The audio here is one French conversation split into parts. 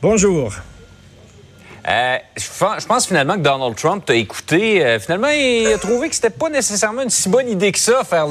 Bonjour. Euh, je pense finalement que Donald Trump t'a écouté. Euh, finalement, il a trouvé que c'était pas nécessairement une si bonne idée que ça, faire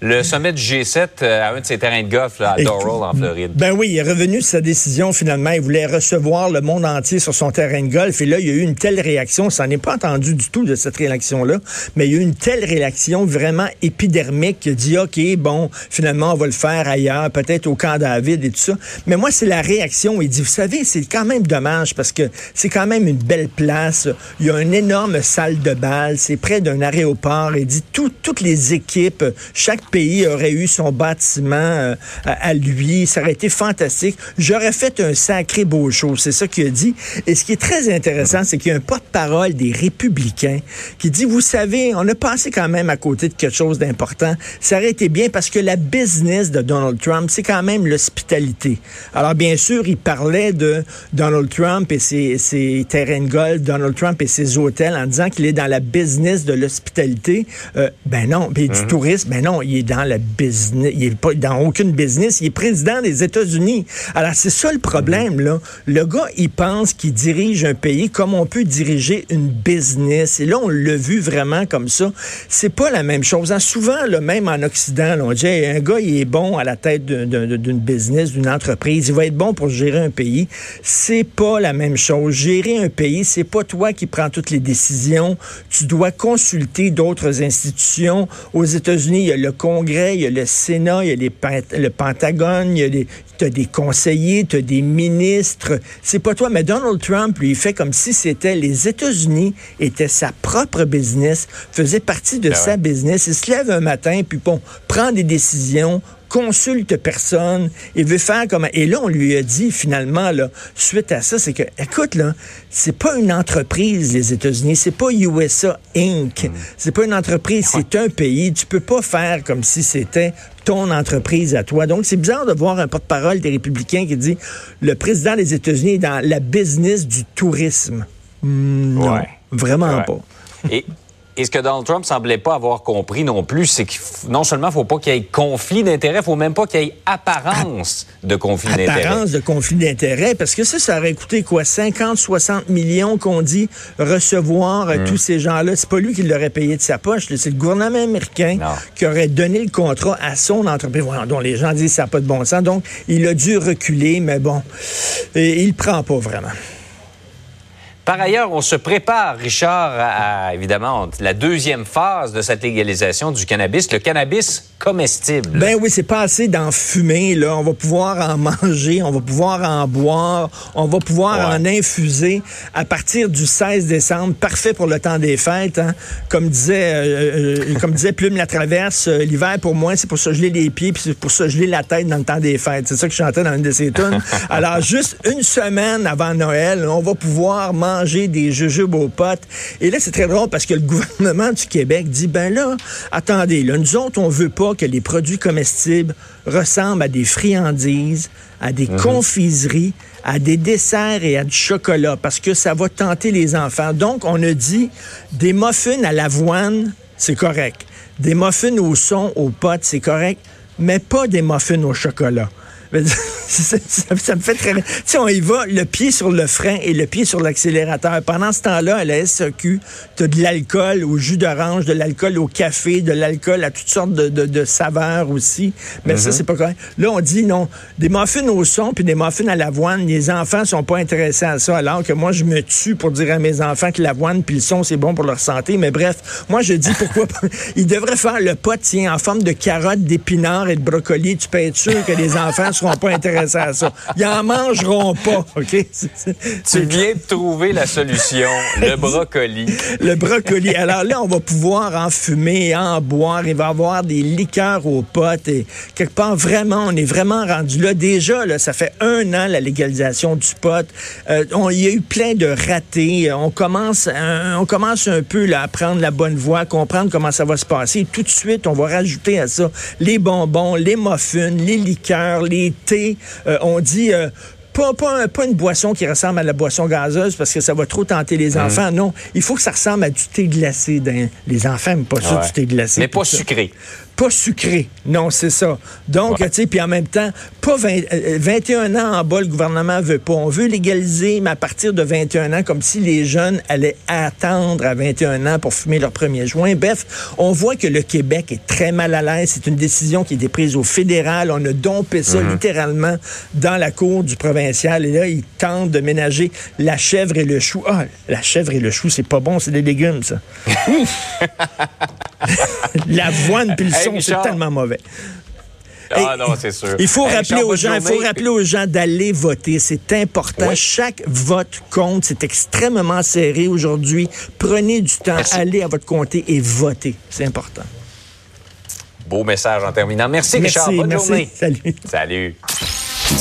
le, sommet du G7 euh, à un de ses terrains de golf à Doral, en Floride. Ben oui, il est revenu de sa décision finalement. Il voulait recevoir le monde entier sur son terrain de golf. Et là, il y a eu une telle réaction. Ça n'est pas entendu du tout de cette réaction-là, mais il y a eu une telle réaction vraiment épidermique qui a dit, OK, bon, finalement, on va le faire ailleurs, peut-être au camp David et tout ça. Mais moi, c'est la réaction. Il dit, vous savez, c'est quand même dommage parce que c'est quand même une belle place. Il y a une énorme salle de bal. C'est près d'un aéroport. Il dit toutes les équipes, chaque pays aurait eu son bâtiment euh, à, lui. Ça aurait été fantastique. J'aurais fait un sacré beau show. C'est ça qu'il a dit. Et ce qui est très intéressant, c'est qu'il y a un porte-parole des républicains qui dit, vous savez, on a passé quand même à côté de quelque chose d'important. Ça aurait été bien parce que la business de Donald Trump, c'est quand même l'hospitalité. Alors, bien sûr, il parlait de Donald Trump et ses, ses terrains de golf, Donald Trump et ses hôtels en disant qu'il est dans la business de l'hospitalité. Euh, ben non, puis du mhm. tourisme, ben non, il est dans la business, il est pas dans aucune business, il est président des États-Unis. Alors c'est ça le problème là. Le gars, il pense qu'il dirige un pays comme on peut diriger une business. Et là, on l'a vu vraiment comme ça. C'est pas la même chose. Hein, souvent, là, même en Occident, on dit un gars, il est bon à la tête d'une business, d'une entreprise, il va être bon pour gérer un pays. C'est pas la même chose un pays, c'est pas toi qui prends toutes les décisions. Tu dois consulter d'autres institutions. Aux États-Unis, il y a le Congrès, il y a le Sénat, il y a les, le Pentagone, il y a des, as des conseillers, tu as des ministres. C'est pas toi, mais Donald Trump, lui, il fait comme si c'était les États-Unis étaient sa propre business, faisait partie de ben sa business. Il se lève un matin, puis bon, prend des décisions, consulte personne et veut faire comme et là on lui a dit finalement là suite à ça c'est que écoute là c'est pas une entreprise les États-Unis c'est pas USA Inc mm. c'est pas une entreprise c'est un pays tu peux pas faire comme si c'était ton entreprise à toi. Donc, c'est bizarre de voir un porte-parole des républicains qui dit le président des États-Unis est dans la business du tourisme. Mm, non, vraiment pas. Et et ce que Donald Trump semblait pas avoir compris non plus, c'est que non seulement il faut pas qu'il y ait conflit d'intérêts, il faut même pas qu'il y ait apparence de conflit d'intérêts. Apparence de conflit d'intérêts, parce que ça, ça aurait coûté quoi? 50, 60 millions qu'on dit recevoir hmm. tous ces gens-là. C'est pas lui qui l'aurait payé de sa poche, c'est le gouvernement américain qui aurait donné le contrat à son entreprise, dont les gens disent que ça n'a pas de bon sens. Donc, il a dû reculer, mais bon, il le prend pas vraiment. Par ailleurs, on se prépare, Richard, à, évidemment la deuxième phase de cette légalisation du cannabis, le cannabis comestible. Ben oui, c'est pas assez d'en fumer. Là, on va pouvoir en manger, on va pouvoir en boire, on va pouvoir en infuser à partir du 16 décembre. Parfait pour le temps des fêtes. Hein. Comme disait, euh, euh, comme disait Plume la traverse, euh, l'hiver pour moi, c'est pour se geler les pieds puis c'est pour se geler la tête dans le temps des fêtes. C'est ça que je chantais dans une de ces tunes. Alors juste une semaine avant Noël, on va pouvoir manger manger des jujubes aux potes. Et là, c'est très drôle parce que le gouvernement du Québec dit, ben là, attendez, là, nous autres, on veut pas que les produits comestibles ressemblent à des friandises, à des mhm. confiseries, à des desserts et à du chocolat parce que ça va tenter les enfants. Donc, on a dit des muffins à l'avoine, c'est correct. Des muffins au son, aux potes, c'est correct, mais pas des muffins au chocolat. ça, me fait très... Tu sais, on y va, le pied sur le frein et le pied sur l'accélérateur. Pendant ce temps-là, à la SEQ, tu as de l'alcool au jus d'orange, de l'alcool au café, de l'alcool à toutes sortes de, de, saveurs aussi. Mais ça, mm-hmm. c'est pas correct. Là, on dit non. Des muffins au son puis des muffins à l'avoine, les enfants sont pas intéressés à ça, alors que moi, je me tue pour dire à mes enfants que l'avoine puis le son, c'est bon pour leur santé. Mais bref, moi, je dis pourquoi Ils devraient faire le pot, tiens, en forme de carottes, d'épinards et de brocolis. Tu peux être sûr que les enfants seront pas intéressés à ça. Ils en mangeront pas, OK? Tu viens de trouver la solution, le brocoli. le brocoli. Alors là, on va pouvoir en fumer, en boire. Il va y avoir des liqueurs aux potes. Et quelque part, vraiment, on est vraiment rendu là. Déjà, là, ça fait un an, la légalisation du pot. Euh, il y a eu plein de ratés. On commence, euh, on commence un peu là, à prendre la bonne voie, à comprendre comment ça va se passer. Tout de suite, on va rajouter à ça les bonbons, les muffins, les liqueurs, les euh, on dit euh, pas, pas, une boisson qui ressemble à la boisson gazeuse parce que ça va trop tenter les mhm. enfants. Non, il faut que ça ressemble à du thé glacé. Les enfants n'aiment pas ça, du thé glacé. Mais pas sucré. Pas sucré. Non, c'est ça. Donc, tu sais, puis en même temps, pas 21 euh, ans en bas, le gouvernement veut pas. On veut légaliser, mais à partir de 21 ans, comme si les jeunes allaient attendre à 21 ans pour fumer leur premier joint. Bref, on voit que le Québec est très mal à l'aise. C'est une décision qui a été prise au fédéral. On a dompé ça mhm. littéralement dans la cour du provincial. Et là, ils tentent de ménager la chèvre et le chou. Ah, la chèvre et le chou, c'est pas bon, c'est des légumes, ça. L'avoine puis le son, c'est tellement mauvais. Ah non, c'est sûr. Il faut rappeler aux gens, il faut rappeler aux gens d'aller voter. C'est important. Chaque vote compte. C'est extrêmement serré aujourd'hui. Prenez du temps, allez à votre comté et votez. C'est important. Beau message en terminant. Merci, Richard. Bonne merci. journée. Salut. Salut.